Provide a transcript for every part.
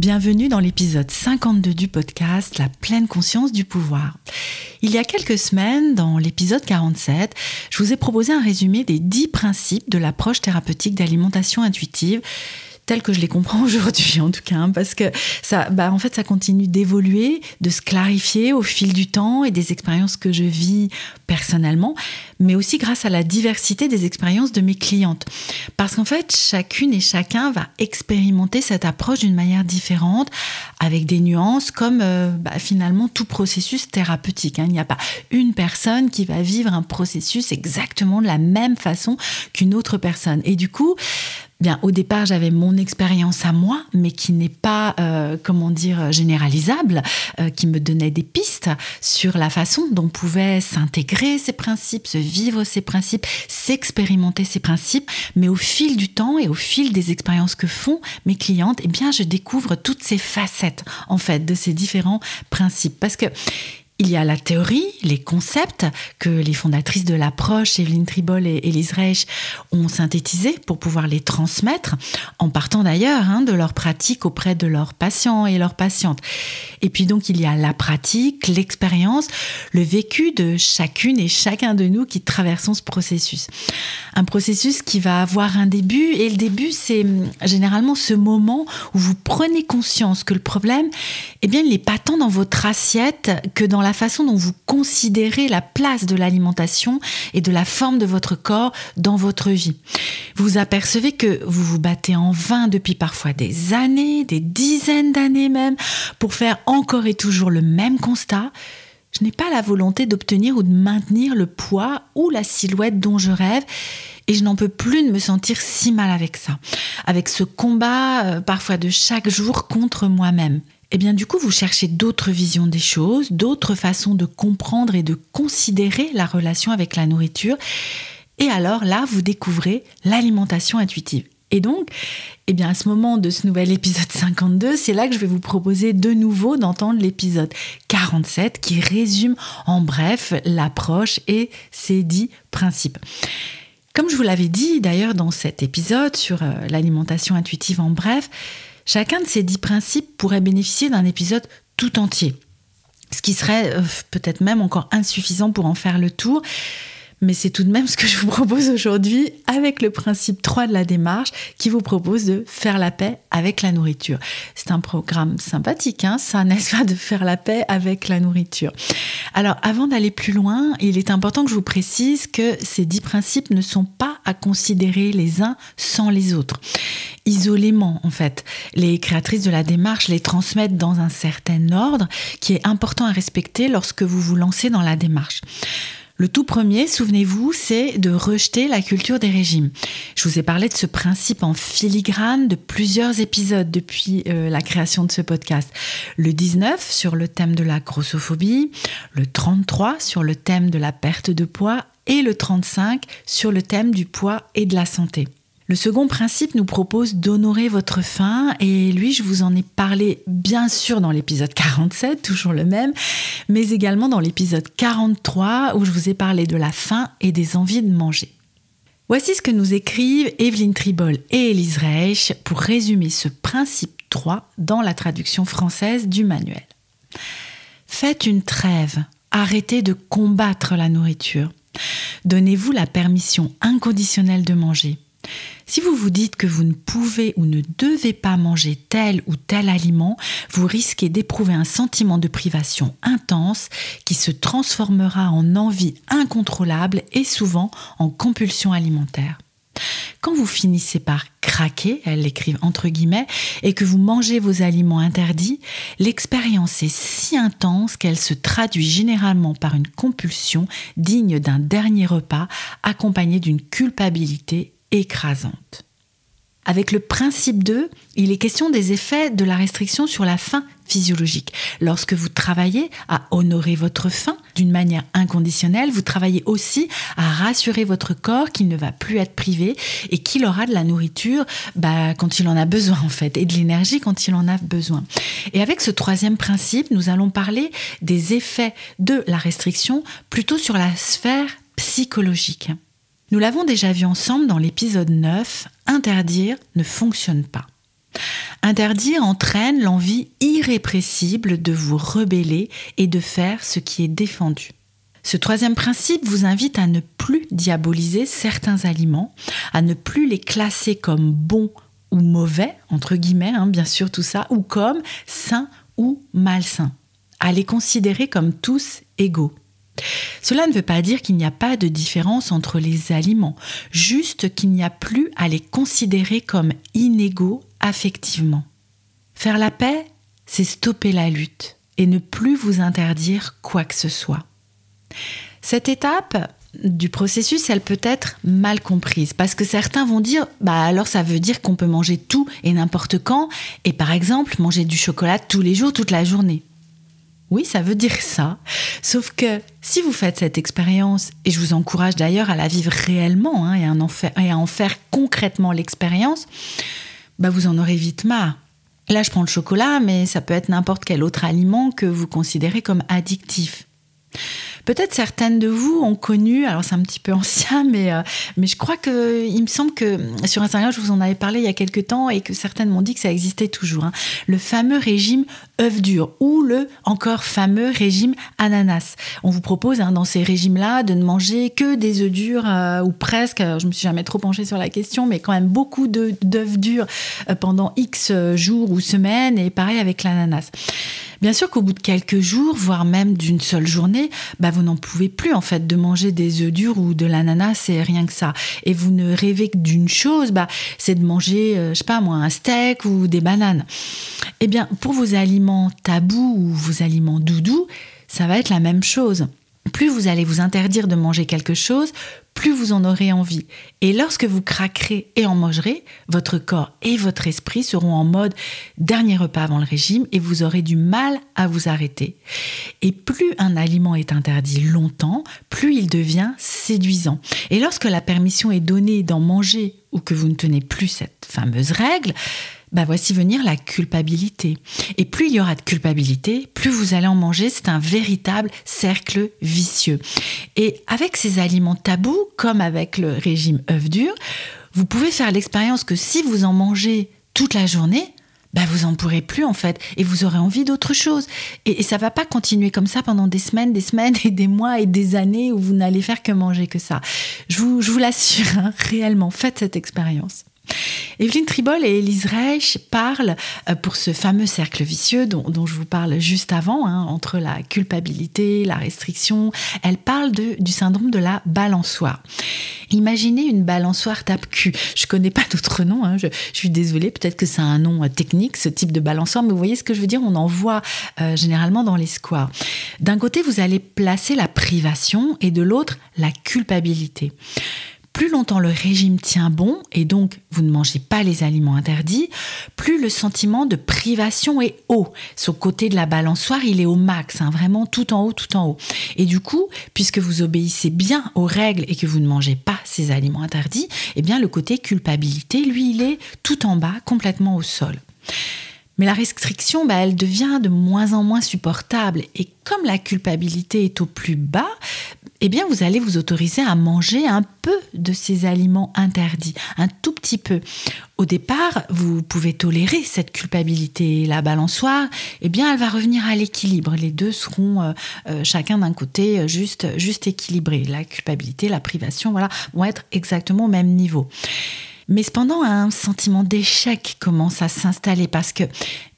Bienvenue dans l'épisode 52 du podcast La pleine conscience du pouvoir. Il y a quelques semaines, dans l'épisode 47, je vous ai proposé un résumé des 10 principes de l'approche thérapeutique d'alimentation intuitive tel que je les comprends aujourd'hui en tout cas, hein, parce que ça, bah, en fait, ça continue d'évoluer, de se clarifier au fil du temps et des expériences que je vis personnellement, mais aussi grâce à la diversité des expériences de mes clientes. Parce qu'en fait, chacune et chacun va expérimenter cette approche d'une manière différente, avec des nuances, comme euh, bah, finalement tout processus thérapeutique. Hein. Il n'y a pas une personne qui va vivre un processus exactement de la même façon qu'une autre personne. Et du coup, Bien, au départ, j'avais mon expérience à moi, mais qui n'est pas, euh, comment dire, généralisable, euh, qui me donnait des pistes sur la façon dont pouvaient s'intégrer ces principes, se vivre ces principes, s'expérimenter ces principes. Mais au fil du temps et au fil des expériences que font mes clientes, eh bien, je découvre toutes ces facettes, en fait, de ces différents principes. Parce que il y a la théorie, les concepts que les fondatrices de l'approche, Evelyne Tribol et Elise Reich, ont synthétisés pour pouvoir les transmettre, en partant d'ailleurs hein, de leur pratique auprès de leurs patients et leurs patientes. Et puis donc il y a la pratique, l'expérience, le vécu de chacune et chacun de nous qui traversons ce processus. Un processus qui va avoir un début, et le début c'est hum, généralement ce moment où vous prenez conscience que le problème, eh bien il n'est pas tant dans votre assiette que dans la la façon dont vous considérez la place de l'alimentation et de la forme de votre corps dans votre vie. Vous apercevez que vous vous battez en vain depuis parfois des années, des dizaines d'années même, pour faire encore et toujours le même constat. Je n'ai pas la volonté d'obtenir ou de maintenir le poids ou la silhouette dont je rêve et je n'en peux plus de me sentir si mal avec ça, avec ce combat euh, parfois de chaque jour contre moi-même eh bien du coup vous cherchez d'autres visions des choses, d'autres façons de comprendre et de considérer la relation avec la nourriture. Et alors là, vous découvrez l'alimentation intuitive. Et donc, eh bien, à ce moment de ce nouvel épisode 52, c'est là que je vais vous proposer de nouveau d'entendre l'épisode 47 qui résume en bref l'approche et ses dix principes. Comme je vous l'avais dit d'ailleurs dans cet épisode sur euh, l'alimentation intuitive en bref, Chacun de ces dix principes pourrait bénéficier d'un épisode tout entier, ce qui serait euh, peut-être même encore insuffisant pour en faire le tour. Mais c'est tout de même ce que je vous propose aujourd'hui avec le principe 3 de la démarche qui vous propose de faire la paix avec la nourriture. C'est un programme sympathique, hein, ça, n'est-ce pas, de faire la paix avec la nourriture. Alors, avant d'aller plus loin, il est important que je vous précise que ces dix principes ne sont pas à considérer les uns sans les autres isolément en fait. Les créatrices de la démarche les transmettent dans un certain ordre qui est important à respecter lorsque vous vous lancez dans la démarche. Le tout premier, souvenez-vous, c'est de rejeter la culture des régimes. Je vous ai parlé de ce principe en filigrane de plusieurs épisodes depuis euh, la création de ce podcast. Le 19 sur le thème de la grossophobie, le 33 sur le thème de la perte de poids et le 35 sur le thème du poids et de la santé. Le second principe nous propose d'honorer votre faim et lui, je vous en ai parlé bien sûr dans l'épisode 47, toujours le même, mais également dans l'épisode 43 où je vous ai parlé de la faim et des envies de manger. Voici ce que nous écrivent Evelyne Tribol et Elise Reich pour résumer ce principe 3 dans la traduction française du manuel. Faites une trêve, arrêtez de combattre la nourriture. Donnez-vous la permission inconditionnelle de manger Si vous vous dites que vous ne pouvez ou ne devez pas manger tel ou tel aliment, vous risquez d'éprouver un sentiment de privation intense qui se transformera en envie incontrôlable et souvent en compulsion alimentaire. Quand vous finissez par craquer, elle l'écrivent entre guillemets, et que vous mangez vos aliments interdits, l'expérience est si intense qu'elle se traduit généralement par une compulsion digne d'un dernier repas accompagnée d'une culpabilité écrasante. Avec le principe 2, il est question des effets de la restriction sur la faim physiologique. Lorsque vous travaillez à honorer votre faim d'une manière inconditionnelle, vous travaillez aussi à rassurer votre corps qu'il ne va plus être privé et qu'il aura de la nourriture bah, quand il en a besoin en fait et de l'énergie quand il en a besoin. Et avec ce troisième principe, nous allons parler des effets de la restriction plutôt sur la sphère psychologique. Nous l'avons déjà vu ensemble dans l'épisode 9, interdire ne fonctionne pas. Interdire entraîne l'envie irrépressible de vous rebeller et de faire ce qui est défendu. Ce troisième principe vous invite à ne plus diaboliser certains aliments, à ne plus les classer comme bons ou mauvais, entre guillemets, hein, bien sûr tout ça, ou comme sains ou malsains, à les considérer comme tous égaux. Cela ne veut pas dire qu'il n'y a pas de différence entre les aliments, juste qu'il n'y a plus à les considérer comme inégaux affectivement. Faire la paix, c'est stopper la lutte et ne plus vous interdire quoi que ce soit. Cette étape du processus, elle peut être mal comprise parce que certains vont dire bah alors ça veut dire qu'on peut manger tout et n'importe quand et par exemple manger du chocolat tous les jours toute la journée. Oui, ça veut dire ça. Sauf que si vous faites cette expérience, et je vous encourage d'ailleurs à la vivre réellement hein, et, à en faire, concrètement l'expérience, bah vous en aurez vite marre. Là, je prends le chocolat, mais ça peut être n'importe quel autre aliment que vous considérez comme addictif. Peut-être certaines de vous ont connu, alors c'est un petit peu ancien, mais, euh, mais je crois que il me semble que sur Instagram, je vous en avais parlé il y a quelques temps et que certaines m'ont dit que ça existait toujours. Hein. Le fameux régime œuf dur ou le encore fameux régime ananas. On vous propose hein, dans ces régimes-là de ne manger que des œufs durs euh, ou presque. je me suis jamais trop penchée sur la question, mais quand même beaucoup d'œufs durs euh, pendant X jours ou semaines et pareil avec l'ananas. Bien sûr qu'au bout de quelques jours, voire même d'une seule journée, bah vous n'en pouvez plus en fait de manger des œufs durs ou de l'ananas, c'est rien que ça. Et vous ne rêvez que d'une chose, bah, c'est de manger, euh, je sais pas moi, un steak ou des bananes. Eh bien, pour vos aliments tabous ou vos aliments doudous, ça va être la même chose. Plus vous allez vous interdire de manger quelque chose, plus vous en aurez envie. Et lorsque vous craquerez et en mangerez, votre corps et votre esprit seront en mode dernier repas avant le régime et vous aurez du mal à vous arrêter. Et plus un aliment est interdit longtemps, plus il devient séduisant. Et lorsque la permission est donnée d'en manger ou que vous ne tenez plus cette fameuse règle, bah voici venir la culpabilité. Et plus il y aura de culpabilité, plus vous allez en manger, c'est un véritable cercle vicieux. Et avec ces aliments tabous, comme avec le régime œuf dur, vous pouvez faire l'expérience que si vous en mangez toute la journée, bah vous en pourrez plus en fait. Et vous aurez envie d'autre chose. Et, ça va pas continuer comme ça pendant des semaines des semaines et des mois et des années où vous n'allez faire que manger que ça. Je vous, je vous l'assure hein, réellement faites cette expérience Evelyne Tribol et Elise Reich parlent euh, pour ce fameux cercle vicieux dont, je vous parle juste avant, hein, entre la culpabilité, la restriction. Elles parlent du syndrome de la balançoire. Imaginez une balançoire tape-cul. Je connais pas d'autre nom, hein, je, suis désolée, peut-être que c'est un nom euh, technique, ce type de balançoire, mais vous voyez ce que je veux dire, on en voit euh, généralement dans les squares. D'un côté, vous allez placer la privation et de l'autre, la culpabilité. Plus longtemps le régime tient bon et donc vous ne mangez pas les aliments interdits, plus le sentiment de privation est haut. Ce côté de la balançoire, il est au max, hein, vraiment tout en haut, tout en haut. Et du coup, puisque vous obéissez bien aux règles et que vous ne mangez pas ces aliments interdits, eh bien le côté culpabilité, lui, il est tout en bas, complètement au sol. Mais la restriction, bah, elle devient de moins en moins supportable. Et comme la culpabilité est au plus bas, eh bien, vous allez vous autoriser à manger un peu de ces aliments interdits, un tout petit peu. Au départ, vous pouvez tolérer cette culpabilité. La balançoire, eh bien, elle va revenir à l'équilibre. Les deux seront euh, euh, chacun d'un côté juste, juste équilibrés. La culpabilité, la privation, voilà, vont être exactement au même niveau. Mais cependant, un sentiment d'échec commence à s'installer parce que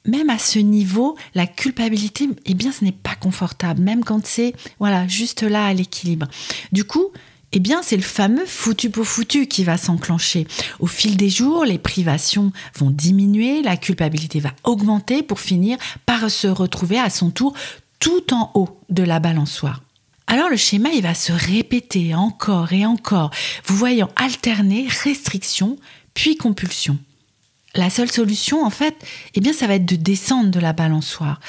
même à ce niveau, la culpabilité, eh bien, ce n'est pas confortable, même quand c'est, voilà, juste là à l'équilibre. Du coup, eh bien, c'est le fameux foutu pour foutu qui va s'enclencher. Au fil des jours, les privations vont diminuer, la culpabilité va augmenter pour finir par se retrouver à son tour tout en haut de la balançoire. Alors le schéma, il va se répéter encore et encore, vous voyant alterner restriction puis compulsion. La seule solution, en fait, eh bien, ça va être de descendre de la balançoire.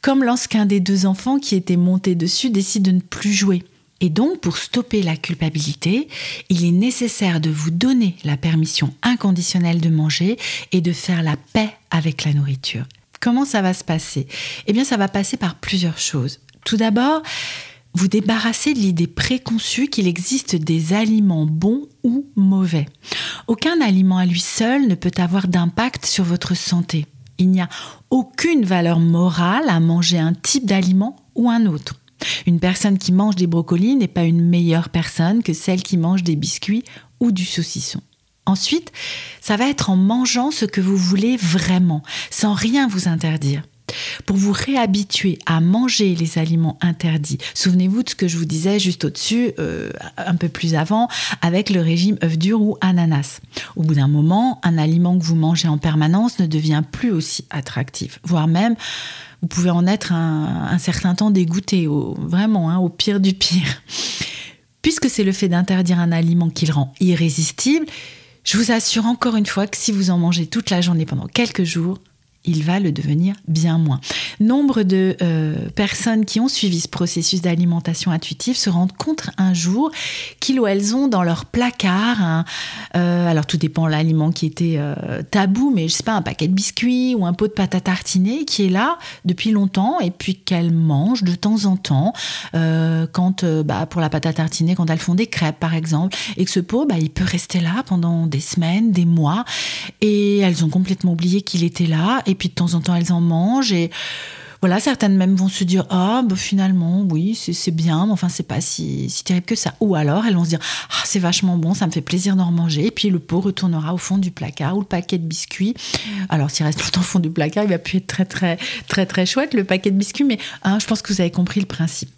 Comme lorsqu'un des deux enfants qui était monté dessus décide de ne plus jouer. Et donc, pour stopper la culpabilité, il est nécessaire de vous donner la permission inconditionnelle de manger et de faire la paix avec la nourriture. Comment ça va se passer? Eh bien, ça va passer par plusieurs choses. Tout d'abord, vous débarrasser de l'idée préconçue qu'il existe des aliments bons ou mauvais. Aucun aliment à lui seul ne peut avoir d'impact sur votre santé. Il n'y a aucune valeur morale à manger un type d'aliment ou un autre. Une personne qui mange des brocolis n'est pas une meilleure personne que celle qui mange des biscuits ou du saucisson. Ensuite, ça va être en mangeant ce que vous voulez vraiment, sans rien vous interdire pour vous réhabituer à manger les aliments interdits. Souvenez-vous de ce que je vous disais juste au-dessus, euh, un peu plus avant, avec le régime œuf dur ou ananas. Au bout d'un moment, un aliment que vous mangez en permanence ne devient plus aussi attractif, voire même vous pouvez en être un, certain temps dégoûté, vraiment, hein, au pire du pire. Puisque c'est le fait d'interdire un aliment qui le rend irrésistible, je vous assure encore une fois que si vous en mangez toute la journée pendant quelques jours, il va le devenir bien moins. Nombre de euh, personnes qui ont suivi ce processus d'alimentation intuitive se rendent compte un jour qu'ils ou elles ont dans leur placard, euh, alors tout dépend l'aliment qui était euh, tabou, mais je sais pas, un paquet de biscuits ou un pot de pâte à tartiner qui est là depuis longtemps et puis qu'elles mangent de temps en temps, quand bah, pour la pâte à tartiner, quand elles font des crêpes par exemple, et que ce pot, bah, il peut rester là pendant des semaines, des mois, et elles ont complètement oublié qu'il était là et puis de temps en temps elles en mangent et voilà, certaines même vont se dire ah bah, finalement oui c'est bien, mais enfin c'est pas si, terrible que ça. Ou alors elles vont se dire ah c'est vachement bon, ça me fait plaisir d'en manger. Et puis le pot retournera au fond du placard ou le paquet de biscuits. Alors s'il reste longtemps au fond du placard, il va plus être très très très très chouette le paquet de biscuits, mais hein, je pense que vous avez compris le principe.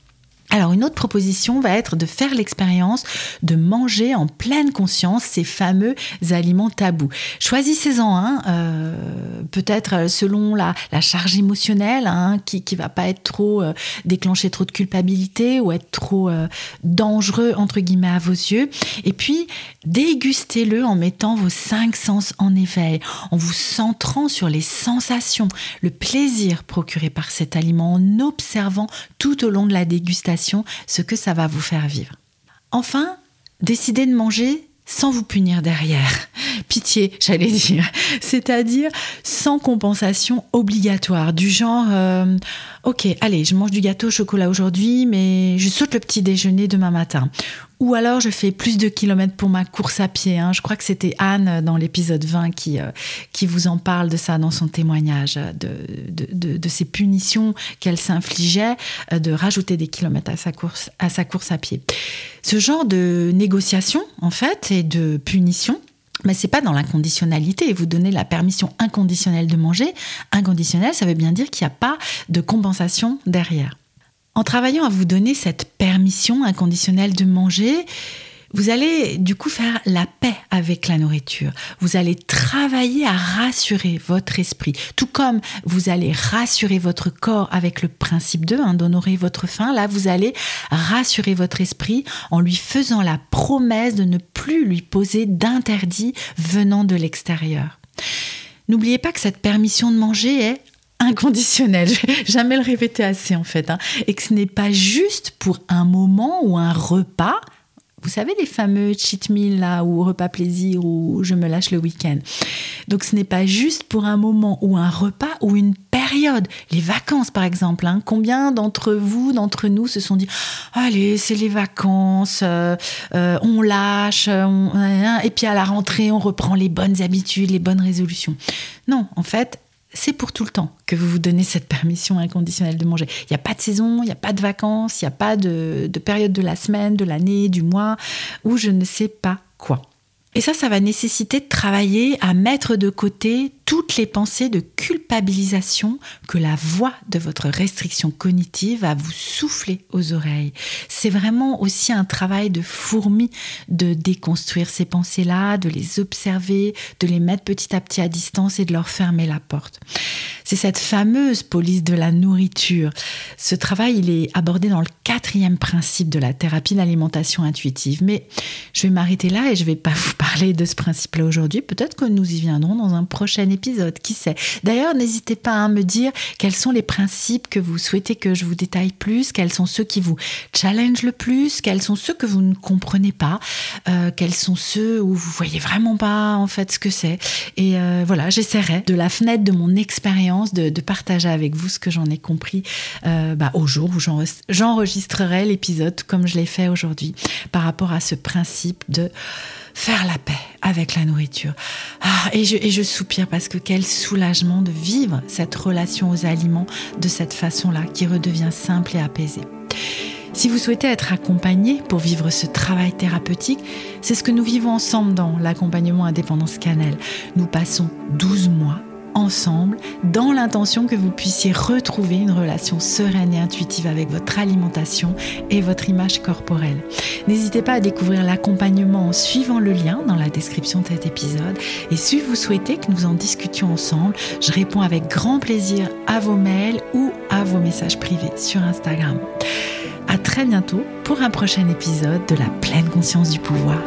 Alors une autre proposition va être de faire l'expérience de manger en pleine conscience ces fameux aliments tabous. Choisissez-en un, euh, peut-être selon la, charge émotionnelle, hein, qui ne va pas être trop euh, déclencher trop de culpabilité ou être trop euh, dangereux entre guillemets à vos yeux. Et puis dégustez-le en mettant vos cinq sens en éveil, en vous centrant sur les sensations, le plaisir procuré par cet aliment, en observant tout au long de la dégustation ce que ça va vous faire vivre. Enfin, décidez de manger sans vous punir derrière. Pitié, j'allais dire. C'est-à-dire sans compensation obligatoire, du genre, euh, ok, allez, je mange du gâteau au chocolat aujourd'hui, mais je saute le petit déjeuner demain matin. Ou alors je fais plus de kilomètres pour ma course à pied. Hein. Je crois que c'était Anne euh, dans l'épisode 20 qui, euh, qui vous en parle de ça dans son témoignage, de, de, de, ces punitions qu'elle s'infligeait de rajouter des kilomètres à sa, course, à sa course à pied. Ce genre de négociation, en fait, et de punition, mais c'est pas dans l'inconditionnalité. Vous donnez la permission inconditionnelle de manger. Inconditionnel, ça veut bien dire qu'il n'y a pas de compensation derrière. En travaillant à vous donner cette permission inconditionnelle de manger, vous allez du coup faire la paix avec la nourriture. Vous allez travailler à rassurer votre esprit, tout comme vous allez rassurer votre corps avec le principe de hein, d'honorer votre faim. Là, vous allez rassurer votre esprit en lui faisant la promesse de ne plus lui poser d'interdit venant de l'extérieur. N'oubliez pas que cette permission de manger est inconditionnel. Jamais le répéter assez en fait. Hein. Et que ce n'est pas juste pour un moment ou un repas. Vous savez les fameux cheat meals là ou repas plaisir ou je me lâche le week-end. Donc ce n'est pas juste pour un moment ou un repas ou une période. Les vacances par exemple. Hein. Combien d'entre vous, d'entre nous se sont dit allez c'est les vacances, euh, euh, on lâche, et puis à la rentrée on reprend les bonnes habitudes, les bonnes résolutions. Non, en fait c'est pour tout le temps que vous vous donnez cette permission inconditionnelle de manger. Il n'y a pas de saison, il n'y a pas de vacances, il n'y a pas de, période de la semaine, de l'année, du mois, ou je ne sais pas quoi. Et ça, ça va nécessiter de travailler à mettre de côté toutes les pensées de culpabilisation que la voix de votre restriction cognitive va vous souffler aux oreilles. C'est vraiment aussi un travail de fourmi de déconstruire ces pensées-là, de les observer, de les mettre petit à petit à distance et de leur fermer la porte. C'est cette fameuse police de la nourriture. Ce travail, il est abordé dans le quatrième principe de la thérapie d'alimentation intuitive. Mais je vais m'arrêter là et je vais pas vous parler de ce principe-là aujourd'hui. Peut-être que nous y viendrons dans un prochain épisode, qui sait. D'ailleurs, n'hésitez pas à me dire quels sont les principes que vous souhaitez que je vous détaille plus, quels sont ceux qui vous challenge le plus, quels sont ceux que vous ne comprenez pas, euh, quels sont ceux où vous voyez vraiment pas en fait ce que c'est. Et euh, voilà, j'essaierai de la fenêtre de mon expérience de, partager avec vous ce que j'en ai compris euh, bah, au jour où j'enregistrerai l'épisode comme je l'ai fait aujourd'hui par rapport à ce principe de faire la paix avec la nourriture. Ah, et, je, soupire parce que quel soulagement de vivre cette relation aux aliments de cette façon-là qui redevient simple et apaisée. Si vous souhaitez être accompagné pour vivre ce travail thérapeutique, c'est ce que nous vivons ensemble dans l'accompagnement Indépendance Cannelle. Nous passons 12 mois ensemble dans l'intention que vous puissiez retrouver une relation sereine et intuitive avec votre alimentation et votre image corporelle. N'hésitez pas à découvrir l'accompagnement en suivant le lien dans la description de cet épisode et si vous souhaitez que nous en discutions ensemble, je réponds avec grand plaisir à vos mails ou à vos messages privés sur Instagram. À très bientôt pour un prochain épisode de la pleine conscience du pouvoir.